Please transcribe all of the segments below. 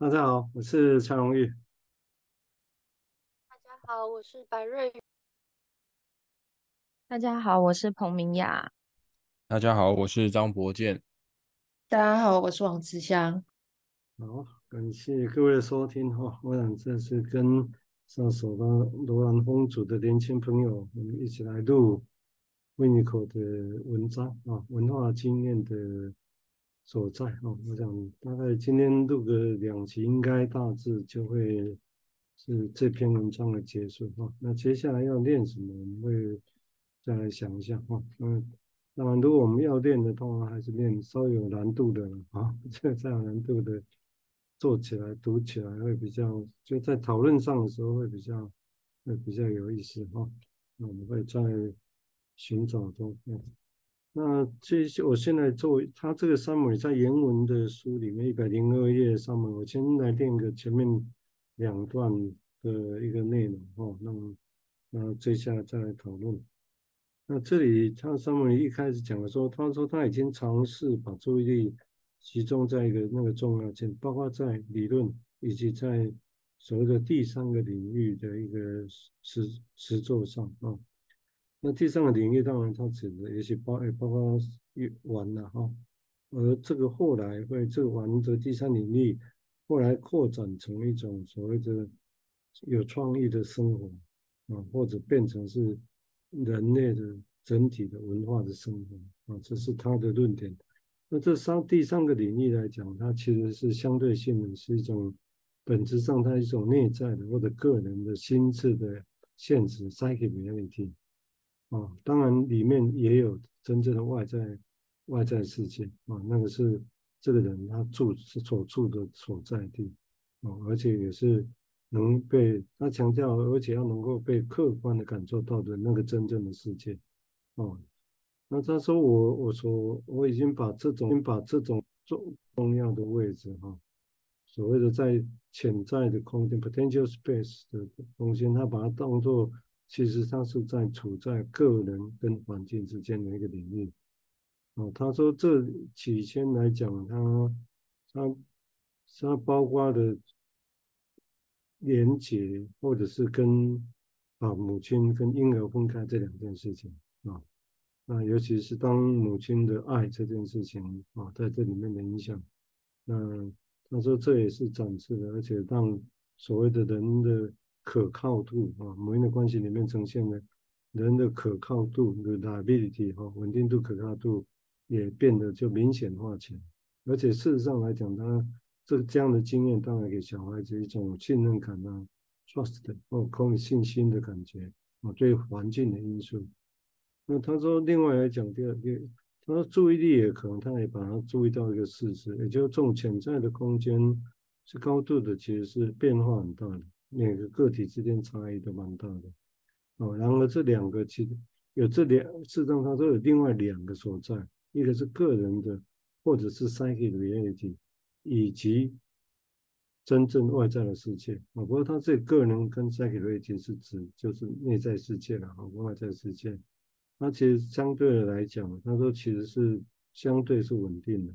大家好，我是蔡荣玉。大家好，我是白瑞。大家好，我是彭明雅。大家好，我是张博健。大家好，我是王慈香。好，感谢各位的收听哈。我想这次跟上首的罗兰风族的年轻朋友，我们一起来录 Winiko 的文章啊，文化经验的所在啊。我想大概今天录个两集，应该大致就会是这篇文章的结束哈。那接下来要练什么，我们会。再来想一下哈，嗯，那么如果我们要练的话，还是练稍有难度的啊，这个再有难度的，做起来读起来会比较，就在讨论上的时候会比较会比较有意思哈。那我们会在寻找中，嗯，那这些我现在做他这个 summary 在原文的书里面一百零二页上面，我先来练个前面两段的一个内容哈，那么那接下来再来讨论。那这里他上面一开始讲的说，他说他已经尝试把注意力集中在一个那个重要性，包括在理论以及在所谓的第三个领域的一个实实实作上啊。那第三个领域当然他指的也许包包括玩了哈，而这个后来会这个玩的第三领域后来扩展成一种所谓的有创意的生活啊，或者变成是。人类的整体的文化的生活啊，这是他的论点。那这三第三个领域来讲，它其实是相对性的，是一种本质上它一种内在的或者个人的心智的现实 （psychic reality） 啊。当然里面也有真正的外在外在世界啊，那个是这个人他住所住的所在地啊，而且也是。能被他强调，而且要能够被客观的感受到的那个真正的世界，哦，那他说我我说我已经把这种已经把这种重重要的位置哈，所谓的在潜在的空间 potential space 的中间，他把它当做其实他是在处在个人跟环境之间的一个领域，哦，他说这起先来讲，他他他包括的。连结，或者是跟把母亲跟婴儿分开这两件事情啊，那尤其是当母亲的爱这件事情啊，在这里面的影响，那他说这也是展示的，而且让所谓的人的可靠度啊，母婴的关系里面呈现的人的可靠度 reliability 哈，稳定度、可靠度也变得就明显化起来，而且事实上来讲，他。这这样的经验当然给小孩子一种信任感啊，trust 或空信心的感觉啊，对环境的因素。那他说，另外来讲，第二，个，他说注意力也可能，他也把它注意到一个事实，也就是这种潜在的空间是高度的，其实是变化很大的，每个个体之间差异都蛮大的。哦，然后这两个其实有这两，事实上它都有另外两个所在，一个是个人的，或者是 psychic reality。以及真正外在的世界啊，不过他这个人跟 psychology 是指就是内在世界了啊，外在世界，那其实相对的来讲，他说其实是相对是稳定的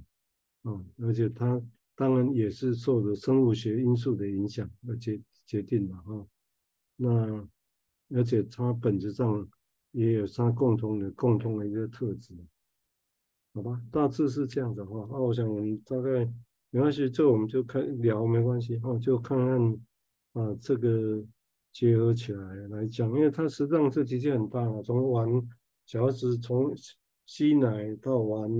啊，而且他当然也是受着生物学因素的影响而且决定的哈，那而且它本质上也有它共同的共同的一个特质，好吧，大致是这样的话，那我想我们大概。没关系，这我们就看聊没关系哦，就看看啊，这个结合起来来讲，因为它实际上这体积很大啊，从玩小孩子从吸奶到玩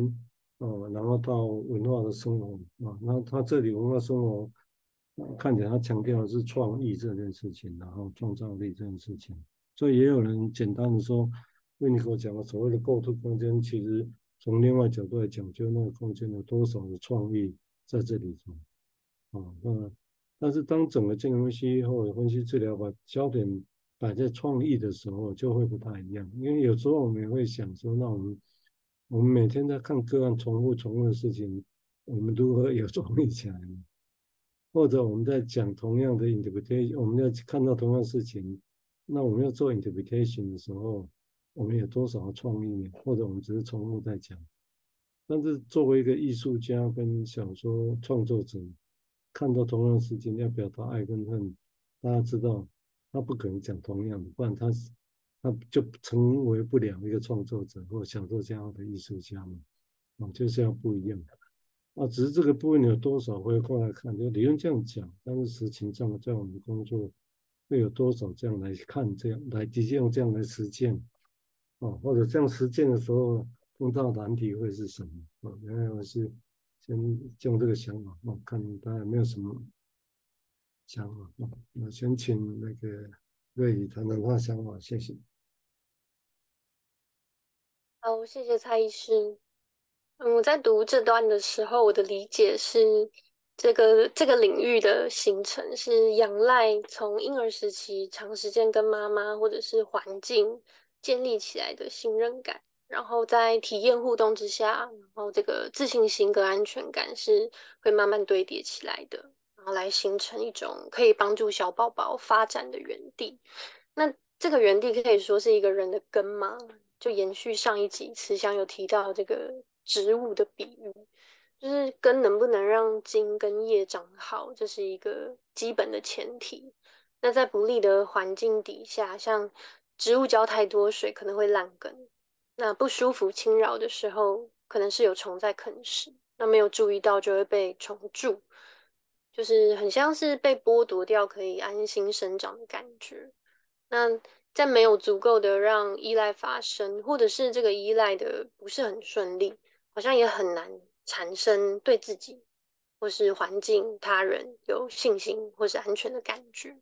哦，然后到文化的生活啊，那他这里文化生活看起来他强调的是创意这件事情，然后创造力这件事情，所以也有人简单的说，为你给我讲的所谓的构图空间，其实从另外角度来讲，就那个空间有多少的创意。在这里头，啊，那但是当整个精神分析或者分析治疗把焦点摆在创意的时候，就会不太一样。因为有时候我们也会想说，那我们我们每天在看个案重复重复的事情，我们如何有创意起来呢？或者我们在讲同样的 interpretation，我们要看到同样事情，那我们要做 interpretation 的时候，我们有多少创意呢？或者我们只是重复在讲？但是作为一个艺术家跟小说创作者，看到同样事情，要表达爱跟恨，大家知道他不可能讲同样的，不然他他就成为不了一个创作者或小说家的艺术家嘛。啊，就是要不一样啊，只是这个部分有多少会过来看，就理论这样讲，但是实情上在我们工作会有多少这样来看，这样来直接用这样来实践啊，或者这样实践的时候碰到难题会是什么啊？原来我是先用这个想法啊，看大家有没有什么想法啊？我先请那个瑞宇谈谈他想法，谢谢。好，谢谢蔡医师。嗯，我在读这段的时候，我的理解是，这个这个领域的形成是仰赖从婴儿时期长时间跟妈妈或者是环境建立起来的信任感，然后在体验互动之下，然后这个自信心跟安全感是会慢慢堆叠起来的，然后来形成一种可以帮助小宝宝发展的园地。那这个园地可以说是一个人的根吗？就延续上一集慈祥有提到这个。植物的比喻，就是根能不能让茎跟叶长好，这是一个基本的前提。那在不利的环境底下，像植物浇太多水，可能会烂根。那不舒服侵扰的时候，可能是有虫在啃食，那没有注意到就会被虫蛀，就是很像是被剥夺掉可以安心生长的感觉。那在没有足够的让依赖发生，或者是这个依赖的不是很顺利。好像也很难产生对自己或是环境、他人有信心或是安全的感觉。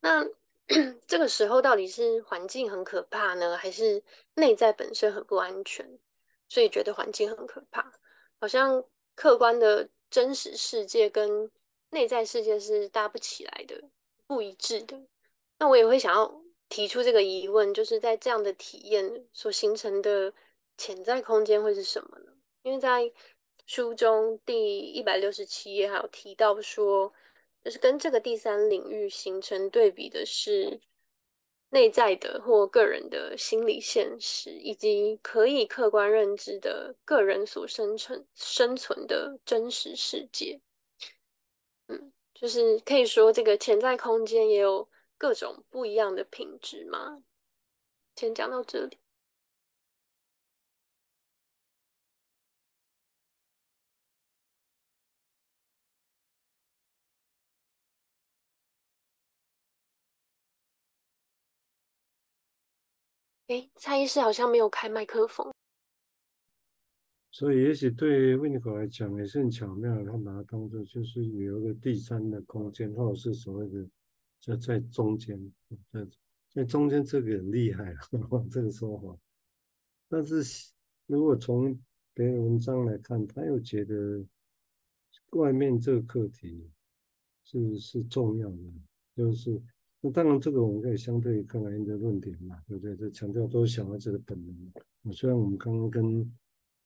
那 这个时候到底是环境很可怕呢，还是内在本身很不安全，所以觉得环境很可怕？好像客观的真实世界跟内在世界是搭不起来的、不一致的。那我也会想要提出这个疑问，就是在这样的体验所形成的。潜在空间会是什么呢？因为在书中第一百六十七页还有提到说，就是跟这个第三领域形成对比的是内在的或个人的心理现实，以及可以客观认知的个人所生存生存的真实世界。嗯，就是可以说这个潜在空间也有各种不一样的品质吗？先讲到这里。哎，蔡医师好像没有开麦克风，所以也许对维尼口来讲也是很巧妙，他把它当做就是有一个第三的空间，或者是所谓的在在中间，在在中间这个很厉害了，这个说法。但是如果从别的文章来看，他又觉得外面这个课题是是重要的，就是。那当然，这个我们可以相对看来一个论点嘛，对不对？这强调都是小孩子的本能。虽然我们刚刚跟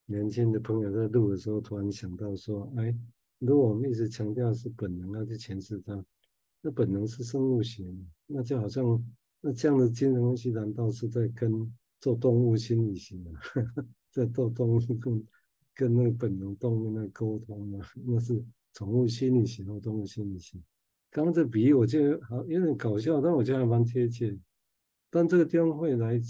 年轻的朋友在录的时候，突然想到说，哎，如果我们一直强调是本能，要去诠释它，那本能是生物学，那就好像那这样的精神分析，难道是在跟做动物心理学啊？在做动物跟跟那个本能动物那沟通吗？那是宠物心理学或动物心理学？刚刚这比喻我觉得好有点搞笑，但我觉得还蛮贴切。但这个地方会来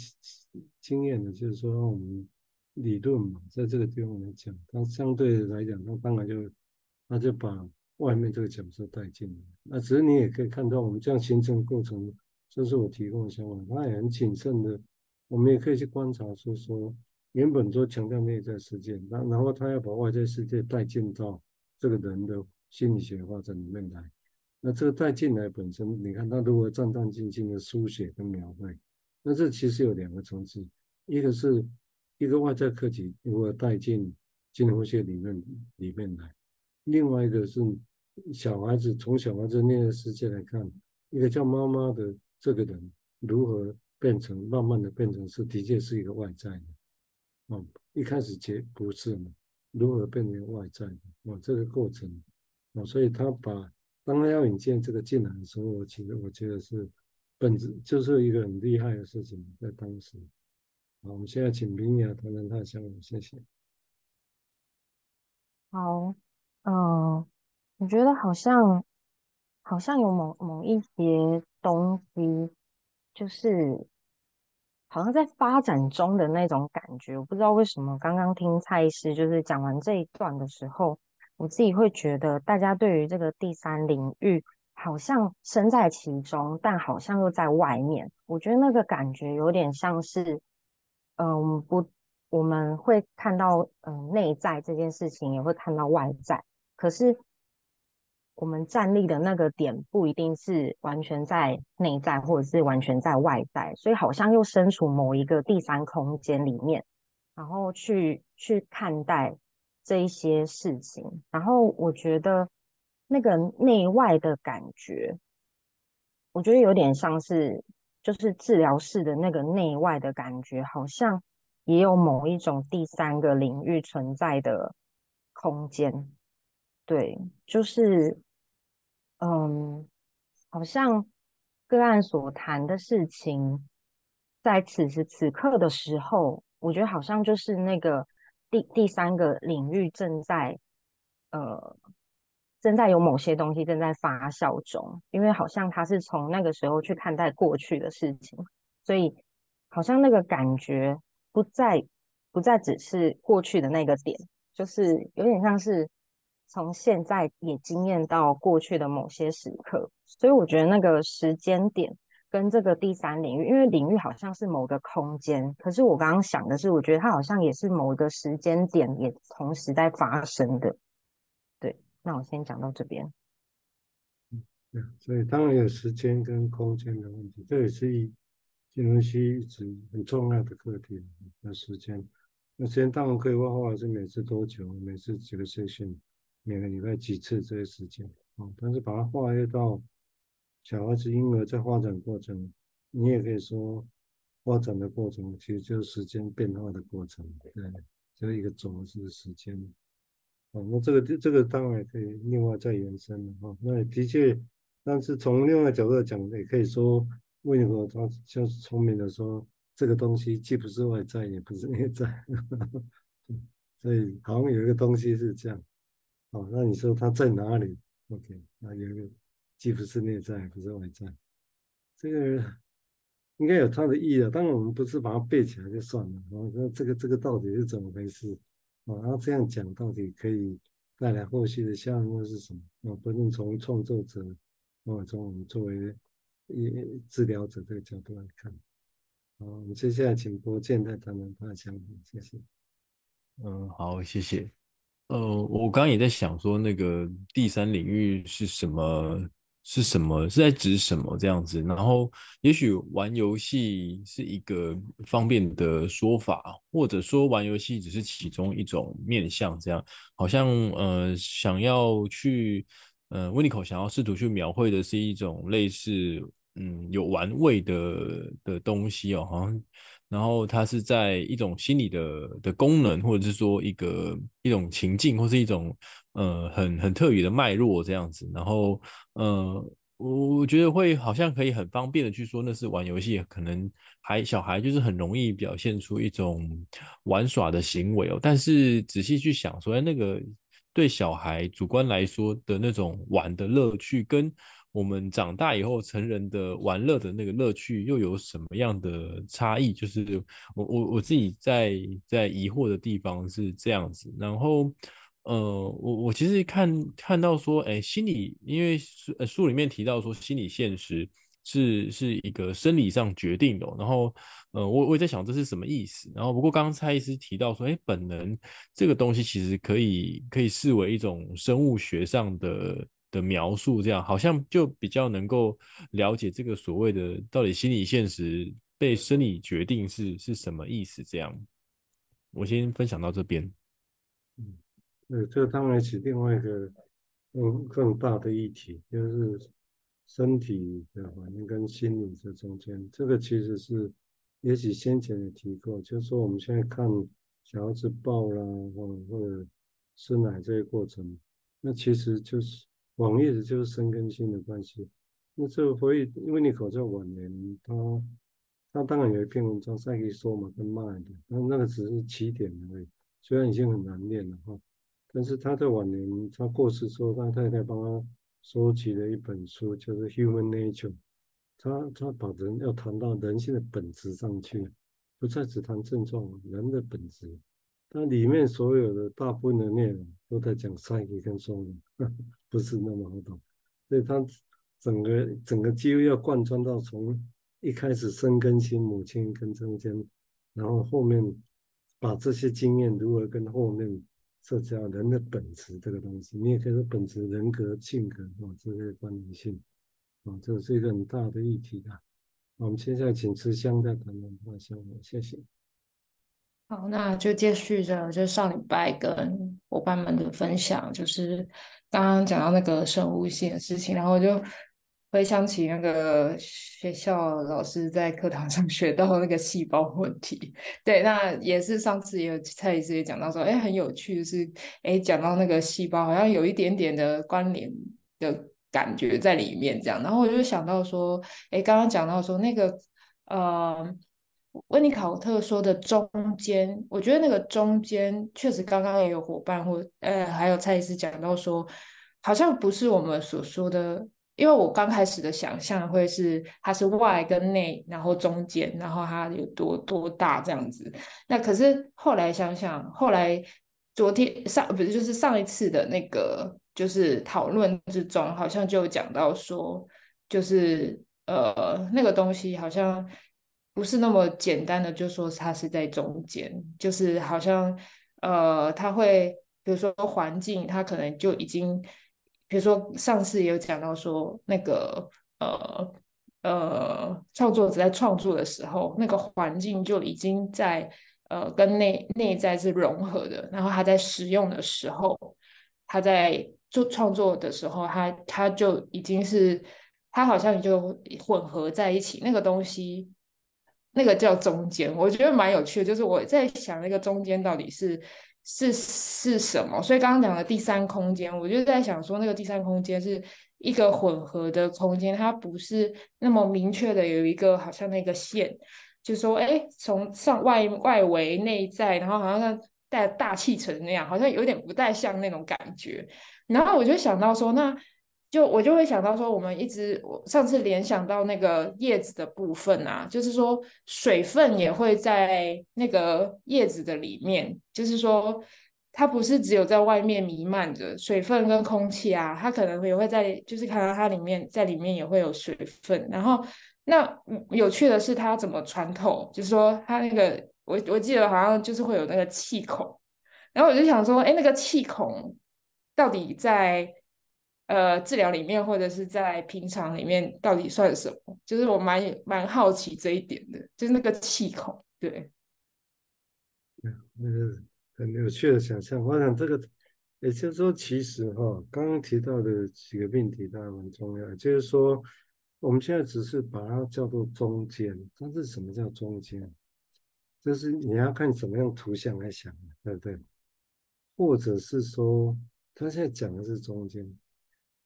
经验的，就是说我们理论嘛，在这个地方来讲，它相对来讲，它当然就那就把外面这个角色带进来。那只是你也可以看到，我们这样形成过程，这是我提供的想法，它也很谨慎的。我们也可以去观察，说说原本说强调内在世界，然然后他要把外在世界带进到这个人的心理学发展里面来。那这个带进来本身，你看他如何战战兢兢的书写跟描绘，那这其实有两个层次，一个是一个外在客体如何带进精神分析理论里面来，另外一个是小孩子从小孩子内在世界来看，一个叫妈妈的这个人如何变成慢慢的变成是的确是一个外在的，哦，一开始结不是嘛，如何变成外在的，哦，这个过程，哦，所以他把。当他要引荐这个进来的时候，我其实我觉得是本质就是一个很厉害的事情，在当时。好，我们现在请明雅谈谈他的想法，谢谢。好，嗯、我觉得好像好像有某某一些东西，就是好像在发展中的那种感觉。我不知道为什么，刚刚听蔡医师就是讲完这一段的时候，我自己会觉得大家对于这个第三领域好像身在其中，但好像又在外面。我觉得那个感觉有点像是，嗯，不，我们会看到嗯内在这件事情，也会看到外在，可是。我们站立的那个点不一定是完全在内在，或者是完全在外在，所以好像又身处某一个第三空间里面，然后去去看待这一些事情。然后我觉得那个内外的感觉，我觉得有点像是就是治疗室的那个内外的感觉，好像也有某一种第三个领域存在的空间。对，就是。嗯，好像个案所谈的事情，在此时此刻的时候，我觉得好像就是那个第第三个领域正在呃正在有某些东西正在发酵中，因为好像他是从那个时候去看待过去的事情，所以好像那个感觉不再不再只是过去的那个点，就是有点像是。从现在也经验到过去的某些时刻，所以我觉得那个时间点跟这个第三领域，因为领域好像是某个空间，可是我刚刚想的是，我觉得它好像也是某一个时间点也同时在发生的。对，那我先讲到这边。嗯，对，所以当然有时间跟空间的问题，这也是一金融系一直很重要的课题。那时间，那时间当然可以画画，是每次多久，每次几个 session。每个礼拜几次这些时间啊，但是把它划越到小孩子婴儿在发展过程，你也可以说发展的过程其实就是时间变化的过程，对，就是一个轴是时间。哦，那这个这个当然也可以另外再延伸了哈。那也的确，但是从另外角度来讲，也可以说为什么他就是聪明的说，这个东西既不是外在，也不是内在，所以好像有一个东西是这样。哦，那你说它在哪里？OK，那有一个既不是内在，不是外在，这个应该有它的意义啊。当然，我们不是把它背起来就算了。哦，那这个这个到底是怎么回事？哦，然后这样讲到底可以带来后续的效应是什么？哦，不论从创作者，哦，从我们作为一治疗者这个角度来看。好，我们接下来请郭健再谈谈他的想法，谢谢。嗯，好，谢谢。呃，我刚刚也在想说，那个第三领域是什么？是什么？是在指什么这样子？然后，也许玩游戏是一个方便的说法，或者说玩游戏只是其中一种面向。这样，好像呃，想要去呃，Winiko 想要试图去描绘的是一种类似嗯有玩味的的东西哦，好像。然后它是在一种心理的的功能，或者是说一个一种情境，或是一种呃很很特别的脉络这样子。然后呃，我我觉得会好像可以很方便的去说那是玩游戏，可能还小孩就是很容易表现出一种玩耍的行为哦。但是仔细去想说，哎，那个对小孩主观来说的那种玩的乐趣跟。我们长大以后，成人的玩乐的那个乐趣又有什么样的差异？就是我我我自己在在疑惑的地方是这样子。然后，呃，我我其实看看到说，哎，心理，因为书书里面提到说，心理现实是是一个生理上决定的。然后，呃，我我也在想这是什么意思。然后，不过刚刚蔡医师提到说，哎，本能这个东西其实可以可以视为一种生物学上的。的描述，这样好像就比较能够了解这个所谓的到底心理现实被生理决定是是什么意思。这样，我先分享到这边。嗯，呃，这个当然是另外一个更更大的议题，就是身体的反应跟心理这中间，这个其实是也许先前也提过，就是说我们现在看小孩子抱啦，或或者吃奶这些过程，那其实就是。网页的就是身跟心的关系，那这个回忆，因为你口在晚年，他他当然有一篇文章可以说嘛，跟骂的，那那个只是起点而已，虽然已经很难念了哈，但是他在晚年，他过世之后，他太太帮他收集了一本书，就是《Human Nature》。他他把人要谈到人性的本质上去，不再只谈症状，人的本质。它里面所有的大部分的内容都在讲 psyche 跟 soul，不是那么好懂。所以他整个整个几乎要贯穿到从一开始生根心母亲跟中间，然后后面把这些经验如何跟后面。这叫人的本质这个东西，你也可以说本质、人格、性格哦，这些关联性啊，这是一个很大的议题啊。我们现在请慈香再谈谈那项目，谢谢。好，那就接续着就上礼拜跟伙伴们的分享，就是刚刚讲到那个生物性的事情，然后就。回想起那个学校老师在课堂上 学到那个细胞问题，对，那也是上次也有蔡医师也讲到说，哎，很有趣的是，哎，讲到那个细胞好像有一点点的关联的感觉在里面，这样，然后我就想到说，哎，刚刚讲到说那个，呃，温尼考特说的中间，我觉得那个中间确实刚刚也有伙伴或呃还有蔡医师讲到说，好像不是我们所说的。因为我刚开始的想象会是它是外跟内，然后中间，然后它有多多大这样子。那可是后来想想，后来昨天上不是就是上一次的那个就是讨论之中，好像就讲到说，就是呃那个东西好像不是那么简单的，就说它是在中间，就是好像呃它会比如说环境，它可能就已经。比如说，上次也有讲到说，那个呃呃，创作者在创作的时候，那个环境就已经在呃跟内内在是融合的。然后他在使用的时候，他在做创作的时候，他他就已经是他好像就混合在一起。那个东西，那个叫中间，我觉得蛮有趣的。就是我在想，那个中间到底是。是是什么？所以刚刚讲的第三空间，我就在想说，那个第三空间是一个混合的空间，它不是那么明确的有一个好像那个线，就说，哎，从上外外围内在，然后好像带大气层那样，好像有点不太像那种感觉。然后我就想到说，那。就我就会想到说，我们一直我上次联想到那个叶子的部分啊，就是说水分也会在那个叶子的里面，就是说它不是只有在外面弥漫着水分跟空气啊，它可能也会在，就是看到它里面在里面也会有水分。然后那有趣的是它怎么穿透，就是说它那个我我记得好像就是会有那个气孔，然后我就想说，哎，那个气孔到底在？呃，治疗里面或者是在平常里面，到底算什么？就是我蛮蛮好奇这一点的，就是那个气孔，对，那个很有趣的想象。我想这个，也就是说，其实哈，刚刚提到的几个命题当然蛮重要。就是说，我们现在只是把它叫做中间，但是什么叫中间？就是你要看怎么样图像来想，对不对？或者是说，他现在讲的是中间。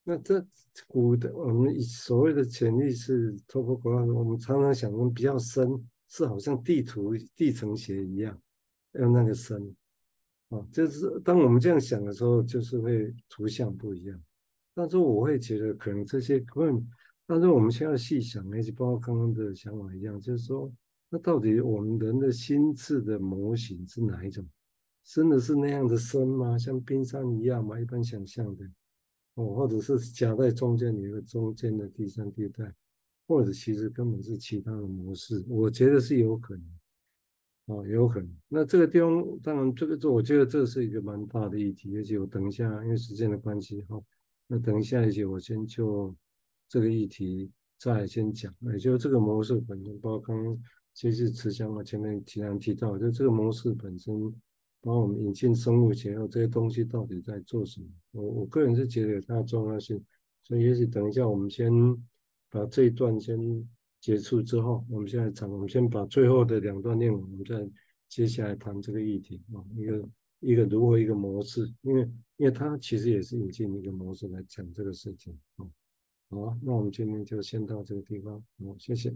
那这古的我们所谓的潜意识透过国我们常常想的比较深，是好像地图地层学一样，要那个深啊，就是当我们这样想的时候，就是会图像不一样。但是我会觉得可能这些问，但是我们现在细想，也就包括刚刚的想法一样，就是说，那到底我们人的心智的模型是哪一种？真的是那样的深吗？像冰山一样吗？一般想象的。哦，或者是夹在中间，有一个中间的第三地带，或者其实根本是其他的模式，我觉得是有可能，哦，有可能。那这个地方，当然这个做，我觉得这是一个蛮大的议题，而且我等一下，因为时间的关系，哈，那等一下一些我先就这个议题再先讲，也就这个模式本身，包括刚刚其实慈香啊前面提然提到，就这个模式本身。把我们引进生物学后，这些东西到底在做什么？我我个人是觉得有它的重要性，所以也许等一下我们先把这一段先结束之后，我们现在讲，我们先把最后的两段内容，我们再接下来谈这个议题啊，一个一个如何一个模式，因为因为它其实也是引进一个模式来讲这个事情啊。好，那我们今天就先到这个地方，好，谢谢。